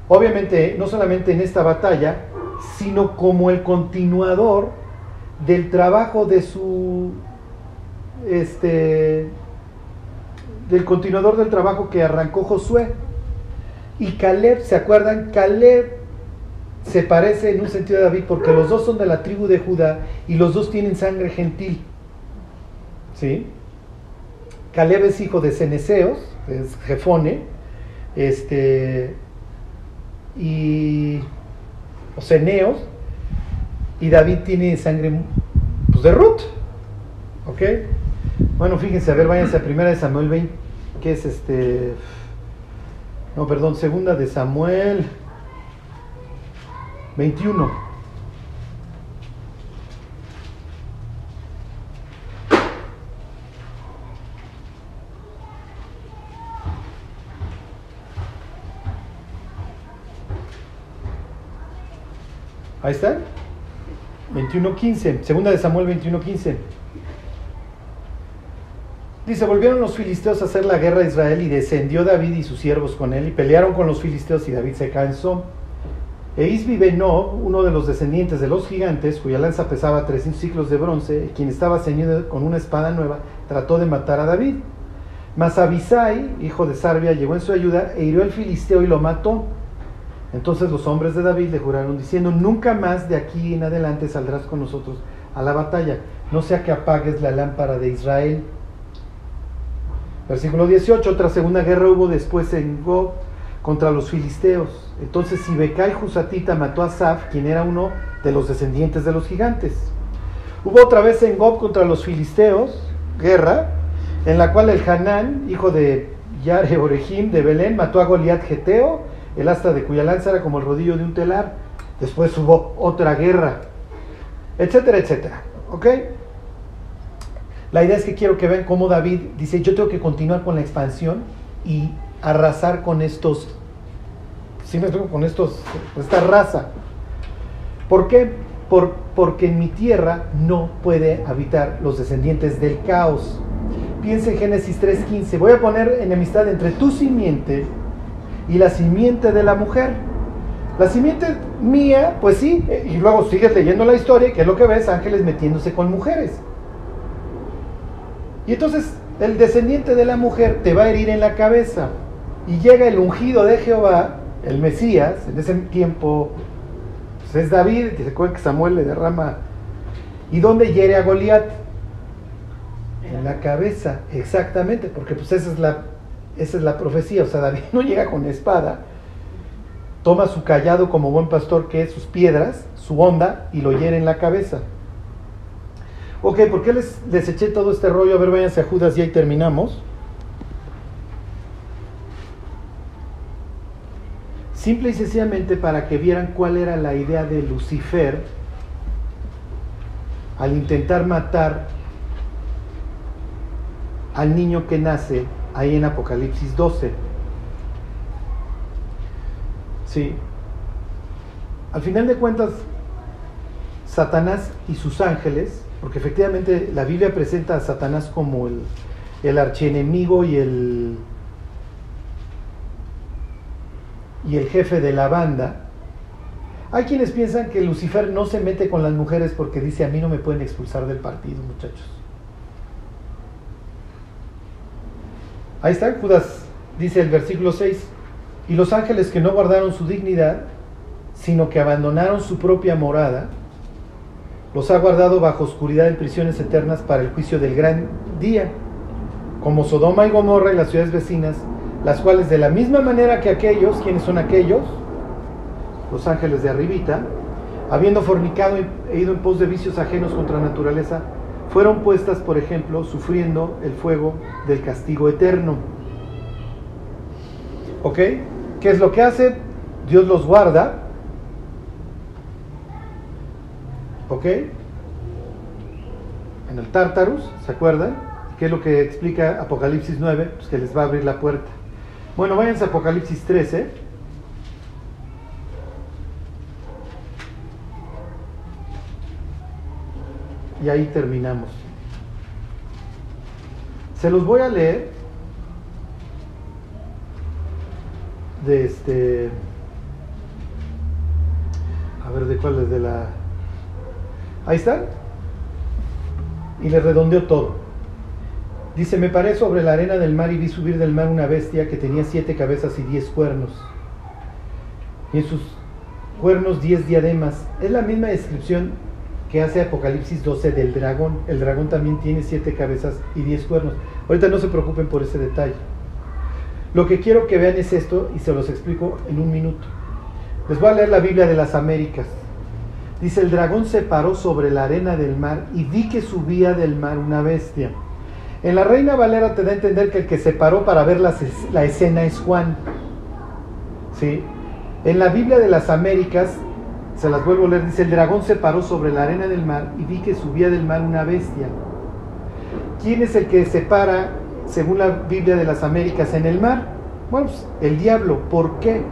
obviamente no solamente en esta batalla, sino como el continuador del trabajo de su, este, del continuador del trabajo que arrancó Josué. Y Caleb, ¿se acuerdan? Caleb se parece en un sentido a David porque los dos son de la tribu de Judá y los dos tienen sangre gentil. ¿Sí? Caleb es hijo de Ceneseos, es Jefone, este, y Ceneos, y David tiene sangre pues, de Ruth. ¿Ok? Bueno, fíjense, a ver, váyanse a primera de Samuel 20, que es este. No, perdón, segunda de Samuel 21. Ahí está. 21.15. Segunda de Samuel 21.15. Dice, volvieron los filisteos a hacer la guerra a Israel y descendió David y sus siervos con él y pelearon con los filisteos y David se cansó. E Isbi Benob, uno de los descendientes de los gigantes, cuya lanza pesaba 300 ciclos de bronce, quien estaba ceñido con una espada nueva, trató de matar a David. Mas Abisai, hijo de Sarbia, llegó en su ayuda e hirió al filisteo y lo mató. Entonces los hombres de David le juraron diciendo, nunca más de aquí en adelante saldrás con nosotros a la batalla, no sea que apagues la lámpara de Israel. Versículo 18, otra segunda guerra hubo después en Gob contra los filisteos. Entonces Sibekai Jusatita mató a Saf, quien era uno de los descendientes de los gigantes. Hubo otra vez en Gob contra los filisteos, guerra, en la cual el Hanán, hijo de Yare Orejim de Belén, mató a Goliat Geteo, el asta de cuya lanza era como el rodillo de un telar. Después hubo otra guerra, etcétera, etcétera. ¿Ok? La idea es que quiero que vean cómo David dice, yo tengo que continuar con la expansión y arrasar con estos, ¿sí me explico? Con estos, esta raza. ¿Por qué? Por, porque en mi tierra no puede habitar los descendientes del caos. Piensa en Génesis 3.15, voy a poner enemistad entre tu simiente y la simiente de la mujer. La simiente mía, pues sí, y luego sigues leyendo la historia, que es lo que ves, ángeles metiéndose con mujeres. Y entonces el descendiente de la mujer te va a herir en la cabeza. Y llega el ungido de Jehová, el Mesías, en ese tiempo pues es David, y se acuerda que Samuel le derrama. ¿Y dónde hiere a Goliat? En la cabeza, exactamente, porque pues esa es la, esa es la profecía. O sea, David no llega con espada, toma su callado como buen pastor, que es sus piedras, su onda, y lo hiere en la cabeza. Ok, ¿por qué les, les eché todo este rollo? A ver, váyanse a Judas y ahí terminamos. Simple y sencillamente para que vieran cuál era la idea de Lucifer al intentar matar al niño que nace ahí en Apocalipsis 12. Sí. Al final de cuentas, Satanás y sus ángeles porque efectivamente la Biblia presenta a Satanás como el, el archienemigo y el, y el jefe de la banda. Hay quienes piensan que Lucifer no se mete con las mujeres porque dice a mí no me pueden expulsar del partido, muchachos. Ahí está, Judas dice el versículo 6, y los ángeles que no guardaron su dignidad, sino que abandonaron su propia morada, los ha guardado bajo oscuridad en prisiones eternas para el juicio del gran día, como Sodoma y Gomorra y las ciudades vecinas, las cuales de la misma manera que aquellos, ¿quiénes son aquellos? Los ángeles de arribita, habiendo fornicado e ido en pos de vicios ajenos contra la naturaleza, fueron puestas, por ejemplo, sufriendo el fuego del castigo eterno. ¿Ok? ¿Qué es lo que hace? Dios los guarda ¿Ok? En el Tartarus, ¿se acuerdan? ¿Qué es lo que explica Apocalipsis 9? Pues que les va a abrir la puerta. Bueno, váyanse a Apocalipsis 13. Y ahí terminamos. Se los voy a leer de este. A ver, ¿de cuál es de la.? Ahí está. Y le redondeó todo. Dice, me paré sobre la arena del mar y vi subir del mar una bestia que tenía siete cabezas y diez cuernos. Y en sus cuernos diez diademas. Es la misma descripción que hace Apocalipsis 12 del dragón. El dragón también tiene siete cabezas y diez cuernos. Ahorita no se preocupen por ese detalle. Lo que quiero que vean es esto y se los explico en un minuto. Les voy a leer la Biblia de las Américas. Dice, el dragón se paró sobre la arena del mar y vi que subía del mar una bestia. En la Reina Valera te da a entender que el que se paró para ver la, la escena es Juan. ¿Sí? En la Biblia de las Américas, se las vuelvo a leer, dice, el dragón se paró sobre la arena del mar y vi que subía del mar una bestia. ¿Quién es el que se para, según la Biblia de las Américas, en el mar? Bueno, pues, el diablo. ¿Por qué?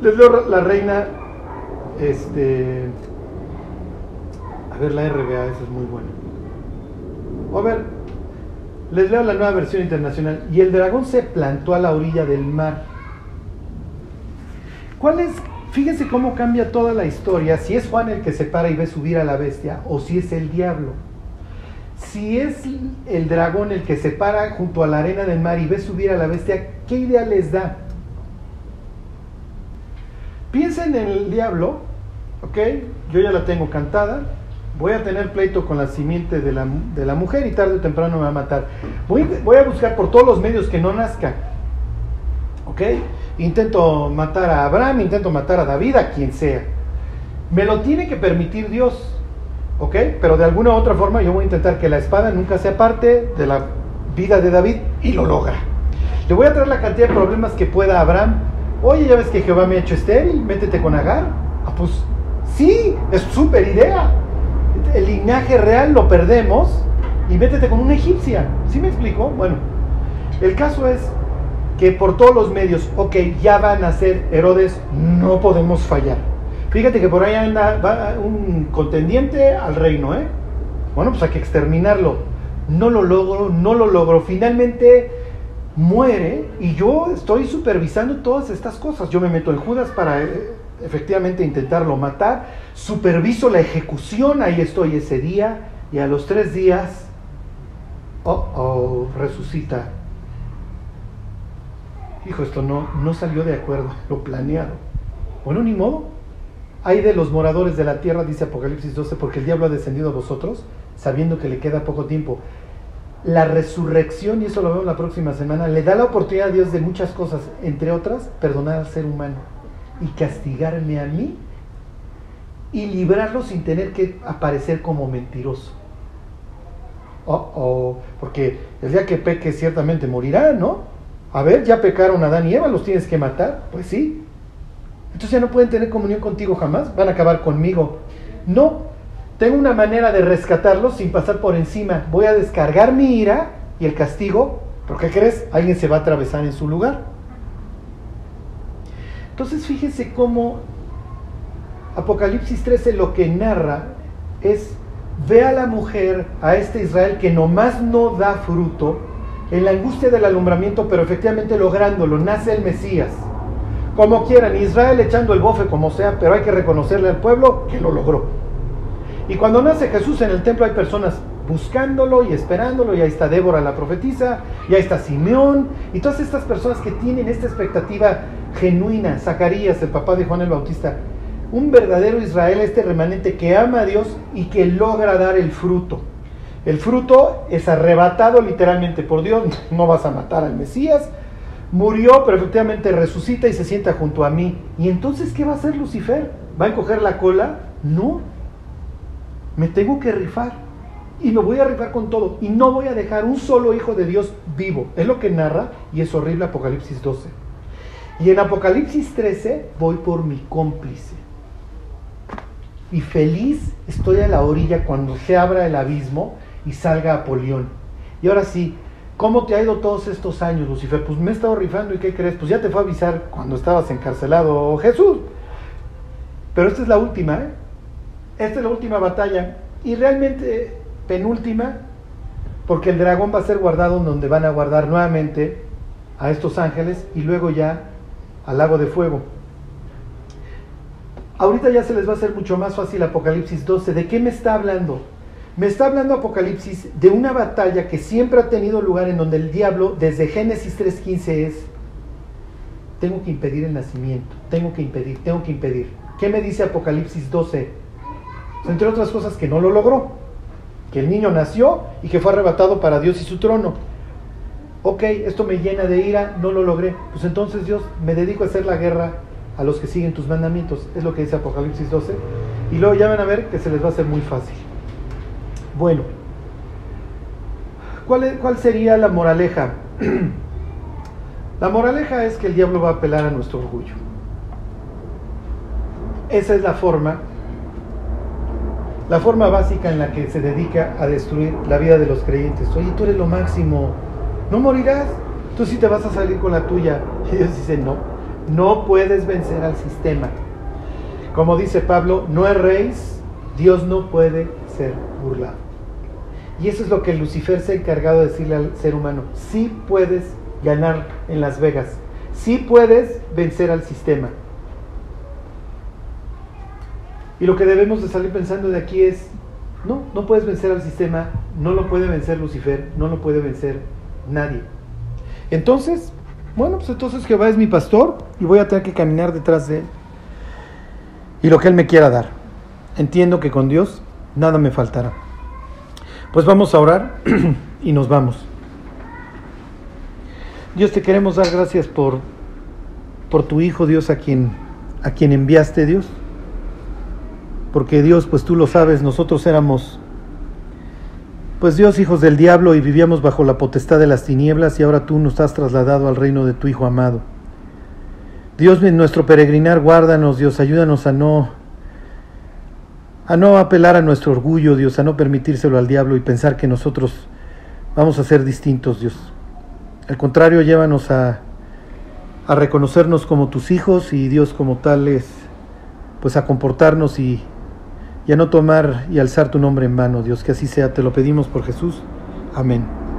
Les leo la Reina este. A ver, la RBA, esa es muy buena. A ver, les leo la nueva versión internacional. Y el dragón se plantó a la orilla del mar. ¿Cuál es? Fíjense cómo cambia toda la historia. Si es Juan el que se para y ve subir a la bestia, o si es el diablo. Si es el dragón el que se para junto a la arena del mar y ve subir a la bestia, ¿qué idea les da? Piensen en el diablo ok, yo ya la tengo cantada, voy a tener pleito con la simiente de la, de la mujer y tarde o temprano me va a matar. Voy, voy, a buscar por todos los medios que no nazca, ok, intento matar a Abraham, intento matar a David, a quien sea. Me lo tiene que permitir Dios, ok, pero de alguna u otra forma yo voy a intentar que la espada nunca sea parte de la vida de David y lo logra. Le voy a traer la cantidad de problemas que pueda Abraham. Oye, ya ves que Jehová me ha hecho estéril, métete con Agar. Ah, pues sí, es súper idea. El linaje real lo perdemos y métete con una egipcia. ¿Sí me explico? Bueno, el caso es que por todos los medios, ok, ya van a ser Herodes, no podemos fallar. Fíjate que por ahí anda un contendiente al reino, ¿eh? Bueno, pues hay que exterminarlo. No lo logro, no lo logro. Finalmente muere y yo estoy supervisando todas estas cosas. Yo me meto en Judas para eh, efectivamente intentarlo matar. Superviso la ejecución, ahí estoy ese día. Y a los tres días, oh, oh, resucita. Hijo, esto no, no salió de acuerdo, lo planeado. Bueno, ni modo. Hay de los moradores de la tierra, dice Apocalipsis 12, porque el diablo ha descendido a vosotros, sabiendo que le queda poco tiempo. La resurrección, y eso lo vemos la próxima semana, le da la oportunidad a Dios de muchas cosas, entre otras, perdonar al ser humano y castigarme a mí y librarlo sin tener que aparecer como mentiroso. Oh, oh, porque el día que peque ciertamente morirá, ¿no? A ver, ya pecaron Adán y Eva, los tienes que matar. Pues sí, entonces ya no pueden tener comunión contigo jamás, van a acabar conmigo. No, tengo una manera de rescatarlos sin pasar por encima. Voy a descargar mi ira y el castigo, ¿por qué crees? Alguien se va a atravesar en su lugar. Entonces fíjense cómo Apocalipsis 13 lo que narra es, ve a la mujer, a este Israel que nomás no da fruto, en la angustia del alumbramiento, pero efectivamente lográndolo, nace el Mesías como quieran, Israel echando el bofe como sea, pero hay que reconocerle al pueblo que lo logró. Y cuando nace Jesús en el templo hay personas buscándolo y esperándolo, y ahí está Débora la profetisa, y ahí está Simeón, y todas estas personas que tienen esta expectativa genuina, Zacarías, el papá de Juan el Bautista, un verdadero Israel, este remanente que ama a Dios y que logra dar el fruto. El fruto es arrebatado literalmente por Dios, no vas a matar al Mesías, murió, pero efectivamente resucita y se sienta junto a mí. ¿Y entonces qué va a hacer Lucifer? ¿Va a encoger la cola? No. Me tengo que rifar. Y me voy a rifar con todo. Y no voy a dejar un solo hijo de Dios vivo. Es lo que narra y es horrible Apocalipsis 12. Y en Apocalipsis 13 voy por mi cómplice. Y feliz estoy a la orilla cuando se abra el abismo y salga Apolión. Y ahora sí, ¿Cómo te ha ido todos estos años, Lucifer? Pues me he estado rifando y ¿qué crees? Pues ya te fue a avisar cuando estabas encarcelado Jesús. Pero esta es la última, ¿eh? Esta es la última batalla. Y realmente penúltima, porque el dragón va a ser guardado donde van a guardar nuevamente a estos ángeles y luego ya al lago de fuego. Ahorita ya se les va a hacer mucho más fácil Apocalipsis 12. ¿De qué me está hablando? Me está hablando Apocalipsis de una batalla que siempre ha tenido lugar en donde el diablo, desde Génesis 3.15 es, tengo que impedir el nacimiento, tengo que impedir, tengo que impedir. ¿Qué me dice Apocalipsis 12? Entre otras cosas que no lo logró, que el niño nació y que fue arrebatado para Dios y su trono. Ok, esto me llena de ira, no lo logré. Pues entonces Dios, me dedico a hacer la guerra a los que siguen tus mandamientos. Es lo que dice Apocalipsis 12. Y luego ya van a ver que se les va a hacer muy fácil. Bueno, ¿cuál, ¿cuál sería la moraleja? la moraleja es que el diablo va a apelar a nuestro orgullo. Esa es la forma, la forma básica en la que se dedica a destruir la vida de los creyentes. Oye, tú eres lo máximo, no morirás, tú sí te vas a salir con la tuya. Y Dios dice, no, no puedes vencer al sistema. Como dice Pablo, no erréis, Dios no puede ser burlado. Y eso es lo que Lucifer se ha encargado de decirle al ser humano. Sí puedes ganar en Las Vegas. Sí puedes vencer al sistema. Y lo que debemos de salir pensando de aquí es, no, no puedes vencer al sistema, no lo puede vencer Lucifer, no lo puede vencer nadie. Entonces, bueno, pues entonces Jehová es mi pastor y voy a tener que caminar detrás de él. Y lo que él me quiera dar. Entiendo que con Dios nada me faltará. Pues vamos a orar y nos vamos. Dios te queremos dar gracias por, por tu Hijo, Dios, a quien, a quien enviaste, Dios. Porque Dios, pues tú lo sabes, nosotros éramos pues Dios, hijos del diablo, y vivíamos bajo la potestad de las tinieblas, y ahora tú nos has trasladado al reino de tu Hijo amado. Dios, en nuestro peregrinar, guárdanos, Dios, ayúdanos a no a no apelar a nuestro orgullo, Dios, a no permitírselo al diablo y pensar que nosotros vamos a ser distintos, Dios. Al contrario, llévanos a, a reconocernos como tus hijos y Dios como tales, pues a comportarnos y y a no tomar y alzar tu nombre en vano, Dios, que así sea, te lo pedimos por Jesús. Amén.